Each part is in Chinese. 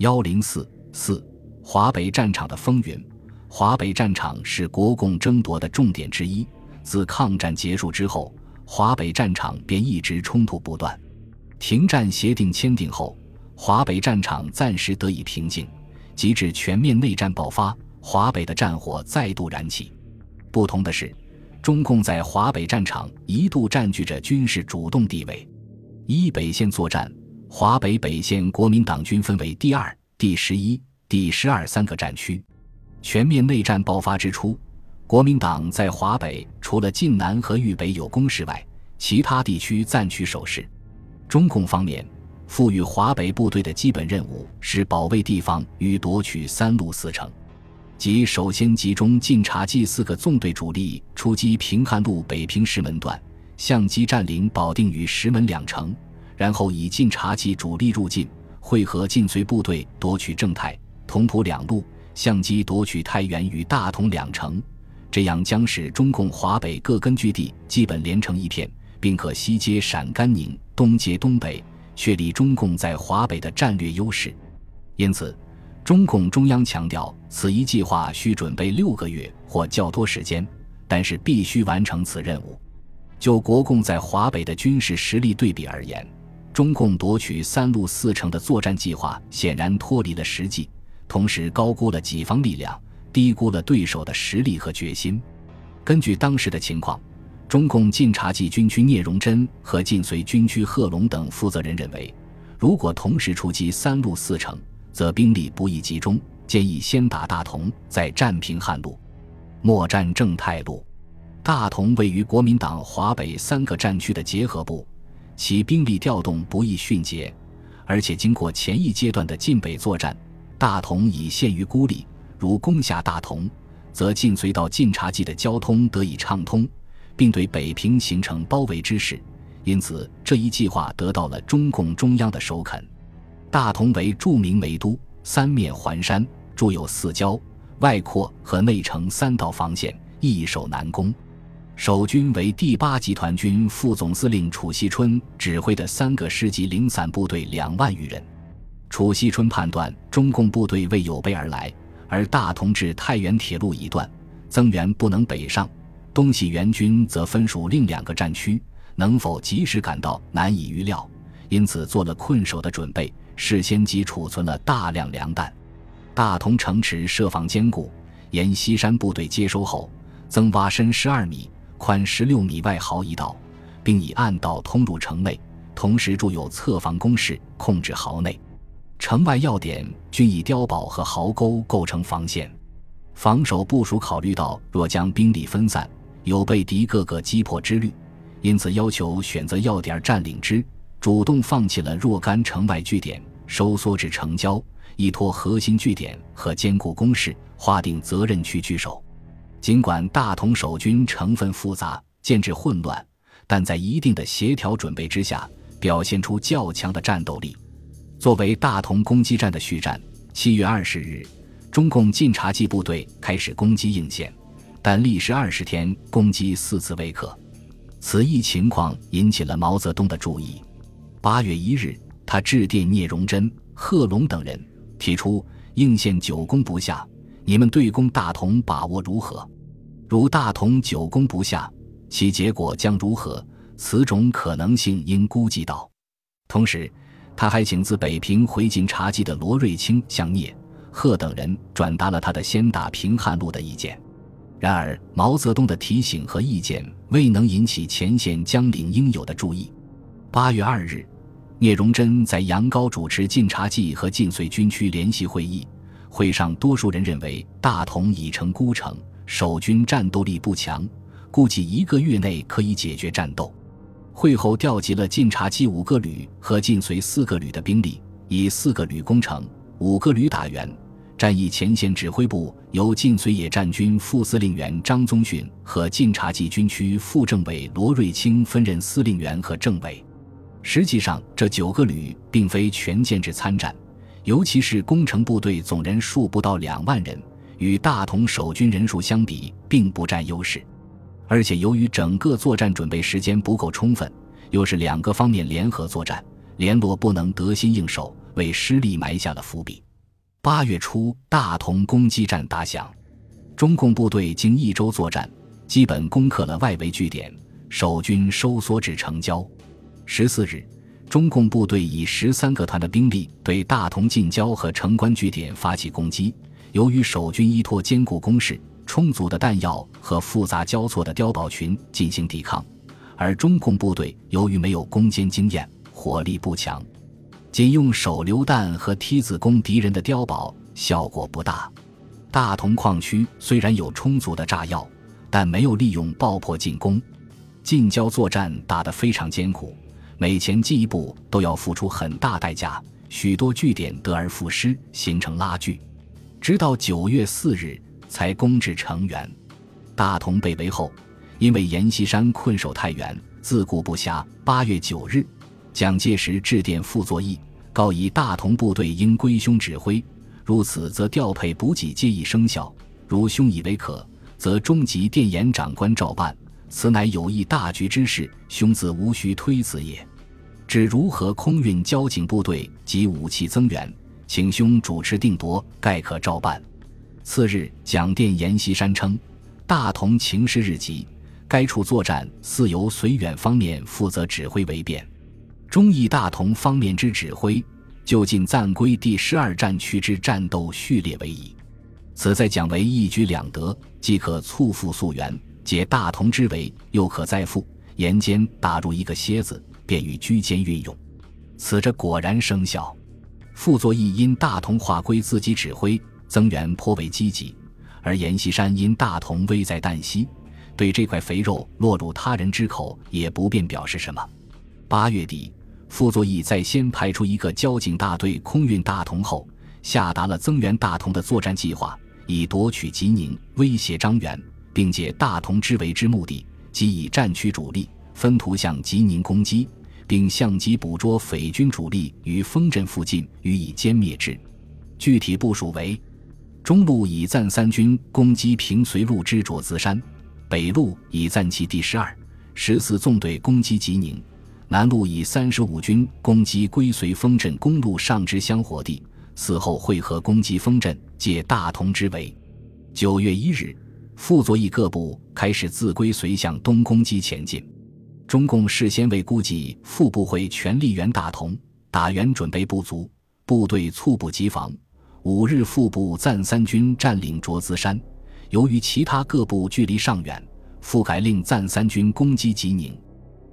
幺零四四华北战场的风云。华北战场是国共争夺的重点之一。自抗战结束之后，华北战场便一直冲突不断。停战协定签订后，华北战场暂时得以平静。及至全面内战爆发，华北的战火再度燃起。不同的是，中共在华北战场一度占据着军事主动地位。一北线作战，华北北线国民党军分为第二、第十一、第十二三个战区。全面内战爆发之初，国民党在华北除了晋南和豫北有攻势外，其他地区暂取守势。中共方面。赋予华北部队的基本任务是保卫地方与夺取三路四城，即首先集中晋察冀四个纵队主力出击平汉路北平石门段，相机占领保定与石门两城，然后以晋察冀主力入晋，会合晋绥部队夺取正太、同蒲两路，相机夺取太原与大同两城，这样将使中共华北各根据地基本连成一片，并可西接陕甘宁，东接东北。确立中共在华北的战略优势，因此，中共中央强调此一计划需准备六个月或较多时间，但是必须完成此任务。就国共在华北的军事实力对比而言，中共夺取三路四城的作战计划显然脱离了实际，同时高估了己方力量，低估了对手的实力和决心。根据当时的情况。中共晋察冀军区聂荣臻和晋绥军区贺龙等负责人认为，如果同时出击三路四城，则兵力不易集中，建议先打大同，再占平汉路，末战正太路。大同位于国民党华北三个战区的结合部，其兵力调动不易迅捷，而且经过前一阶段的晋北作战，大同已陷于孤立。如攻下大同，则晋绥到晋察冀的交通得以畅通。并对北平形成包围之势，因此这一计划得到了中共中央的首肯。大同为著名煤都，三面环山，筑有四郊、外扩和内城三道防线，易守难攻。守军为第八集团军副总司令楚锡春指挥的三个师级零散部队两万余人。楚锡春判断中共部队未有备而来，而大同至太原铁路已断，增援不能北上。东西援军则分属另两个战区，能否及时赶到难以预料，因此做了困守的准备，事先即储存了大量粮弹。大同城池设防坚固，沿西山部队接收后，增挖深十二米、宽十六米外壕一道，并以暗道通入城内，同时筑有侧防工事，控制壕内。城外要点均以碉堡和壕沟构成防线。防守部署考虑到若将兵力分散。有被敌各个击破之虑，因此要求选择要点占领之，主动放弃了若干城外据点，收缩至城郊，依托核心据点和坚固工事，划定责任区据守。尽管大同守军成分复杂，建制混乱，但在一定的协调准备之下，表现出较强的战斗力。作为大同攻击战的续战，七月二十日，中共晋察冀部队开始攻击应县。但历时二十天，攻击四次未可。此一情况引起了毛泽东的注意。八月一日，他致电聂荣臻、贺龙等人，提出应县久攻不下，你们对攻大同把握如何？如大同久攻不下，其结果将如何？此种可能性应估计到。同时，他还请自北平回晋察冀的罗瑞卿向聂、贺等人转达了他的先打平汉路的意见。然而，毛泽东的提醒和意见未能引起前线将领应有的注意。八月二日，聂荣臻在杨高主持晋察冀和晋绥军区联席会议，会上多数人认为大同已成孤城，守军战斗力不强，估计一个月内可以解决战斗。会后调集了晋察冀五个旅和晋绥四个旅的兵力，以四个旅攻城，五个旅打援。战役前线指挥部由晋绥野战军副司令员张宗逊和晋察冀军区副政委罗瑞卿分任司令员和政委。实际上，这九个旅并非全建制参战，尤其是攻城部队总人数不到两万人，与大同守军人数相比，并不占优势。而且，由于整个作战准备时间不够充分，又是两个方面联合作战，联络不能得心应手，为失利埋下了伏笔。八月初，大同攻击战打响，中共部队经一周作战，基本攻克了外围据点，守军收缩至城郊。十四日，中共部队以十三个团的兵力对大同近郊和城关据点发起攻击。由于守军依托坚固工事、充足的弹药和复杂交错的碉堡群进行抵抗，而中共部队由于没有攻坚经验，火力不强，仅用手榴弹和梯子攻敌人的碉堡，效果不大。大同矿区虽然有充足的炸药，但没有利用爆破进攻，近郊作战打得非常艰苦。每前进一步都要付出很大代价，许多据点得而复失，形成拉锯，直到九月四日才攻至成垣。大同被围后，因为阎锡山困守太原，自顾不暇。八月九日，蒋介石致电傅作义，告以大同部队应归兄指挥，如此则调配补给皆已生效；如兄以为可，则中级电严长官照办。此乃有益大局之事，兄子无需推辞也。指如何空运交警部队及武器增援，请兄主持定夺，概可照办。次日，蒋电阎锡山称，大同情势日急，该处作战似由绥远方面负责指挥为便。中义大同方面之指挥，就近暂归第十二战区之战斗序列为宜。此在蒋为一举两得，既可促复溯源，解大同之围，又可再复沿间打入一个楔子。便于居间运用，此着果然生效。傅作义因大同划归自己指挥，增援颇为积极；而阎锡山因大同危在旦夕，对这块肥肉落入他人之口，也不便表示什么。八月底，傅作义在先派出一个交警大队空运大同后，下达了增援大同的作战计划，以夺取吉宁，威胁张元，并借大同之围之目的，即以战区主力分图向吉宁攻击。并相机捕捉匪军主力于丰镇附近，予以歼灭之。具体部署为：中路以暂三军攻击平绥路之卓资山，北路以暂其第十二、十四纵队攻击吉宁，南路以三十五军攻击归绥丰镇公路上之香火地，嗣后会合攻击丰镇，借大同之围。九月一日，傅作义各部开始自归绥向东攻击前进。中共事先未估计副部会全力援大同，打援准备不足，部队猝不及防。五日，副部暂三军占领卓资山，由于其他各部距离尚远，副改令暂三军攻击吉宁。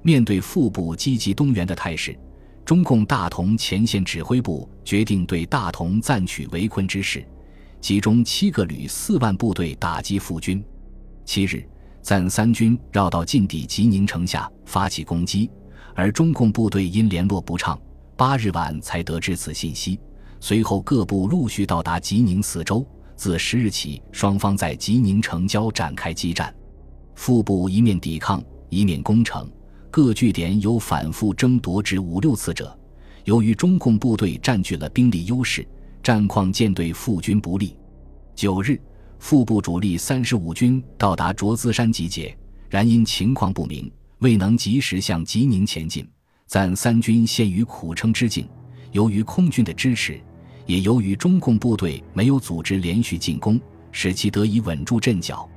面对副部积极东援的态势，中共大同前线指挥部决定对大同暂取围困之势，集中七个旅四万部队打击副军。七日。暂三军绕到晋地吉宁城下发起攻击，而中共部队因联络不畅，八日晚才得知此信息。随后各部陆续到达吉宁四周，自十日起，双方在吉宁城郊展开激战。副部一面抵抗，一面攻城，各据点有反复争夺至五六次者。由于中共部队占据了兵力优势，战况见对副军不利。九日。副部主力三十五军到达卓资山集结，然因情况不明，未能及时向吉宁前进，暂三军陷于苦撑之境。由于空军的支持，也由于中共部队没有组织连续进攻，使其得以稳住阵脚。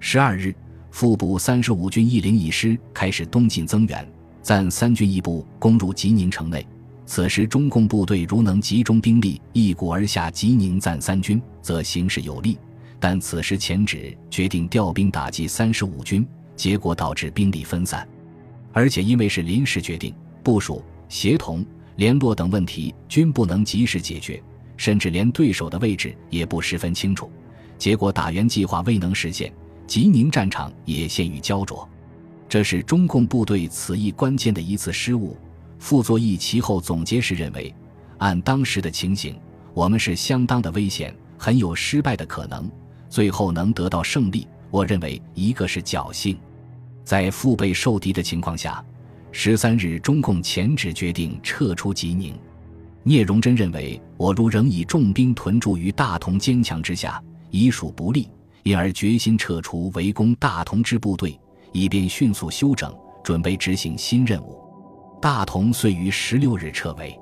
十二日，副部三十五军一零一师开始东进增援，暂三军一部攻入吉宁城内。此时，中共部队如能集中兵力一鼓而下吉宁暂三军，则形势有利。但此时前指决定调兵打击三十五军，结果导致兵力分散，而且因为是临时决定，部署、协同、联络等问题均不能及时解决，甚至连对手的位置也不十分清楚，结果打援计划未能实现，吉宁战场也陷于焦灼。这是中共部队此役关键的一次失误。傅作义其后总结时认为，按当时的情形，我们是相当的危险，很有失败的可能。最后能得到胜利，我认为一个是侥幸，在腹背受敌的情况下，十三日中共前指决定撤出吉宁。聂荣臻认为，我如仍以重兵屯驻于大同坚强之下，已属不利，因而决心撤出围攻大同之部队，以便迅速休整，准备执行新任务。大同遂于十六日撤围。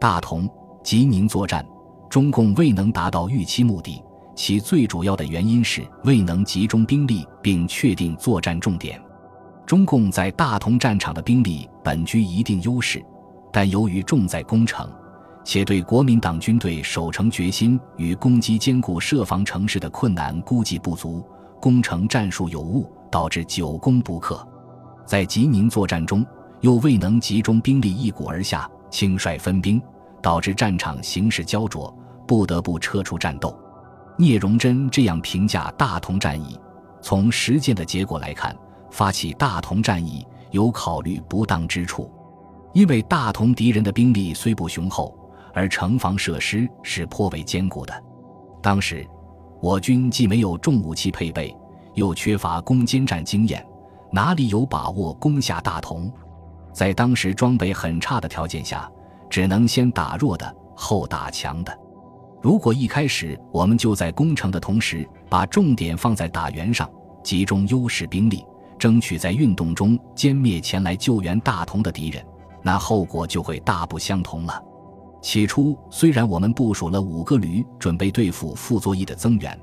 大同、吉宁作战。中共未能达到预期目的，其最主要的原因是未能集中兵力并确定作战重点。中共在大同战场的兵力本居一定优势，但由于重在攻城，且对国民党军队守城决心与攻击坚固设防城市的困难估计不足，攻城战术有误，导致久攻不克。在吉宁作战中，又未能集中兵力一鼓而下，轻率分兵，导致战场形势焦灼，不得不撤出战斗。聂荣臻这样评价大同战役：从实践的结果来看。发起大同战役有考虑不当之处，因为大同敌人的兵力虽不雄厚，而城防设施是颇为坚固的。当时我军既没有重武器配备，又缺乏攻坚战经验，哪里有把握攻下大同？在当时装备很差的条件下，只能先打弱的，后打强的。如果一开始我们就在攻城的同时，把重点放在打援上，集中优势兵力。争取在运动中歼灭前来救援大同的敌人，那后果就会大不相同了。起初虽然我们部署了五个旅准备对付傅作义的增援，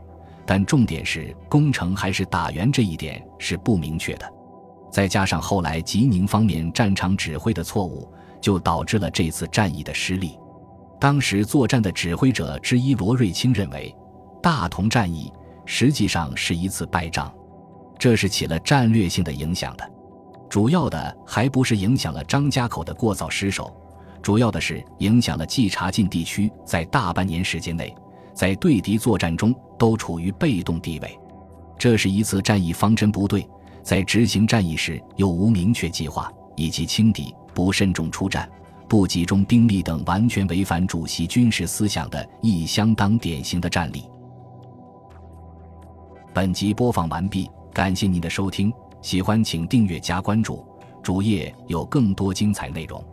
但重点是攻城还是打援这一点是不明确的。再加上后来吉宁方面战场指挥的错误，就导致了这次战役的失利。当时作战的指挥者之一罗瑞卿认为，大同战役实际上是一次败仗。这是起了战略性的影响的，主要的还不是影响了张家口的过早失守，主要的是影响了冀察晋地区在大半年时间内，在对敌作战中都处于被动地位。这是一次战役方针不对，在执行战役时又无明确计划，以及轻敌、不慎重出战、不集中兵力等完全违反主席军事思想的亦相当典型的战例。本集播放完毕。感谢您的收听，喜欢请订阅加关注，主页有更多精彩内容。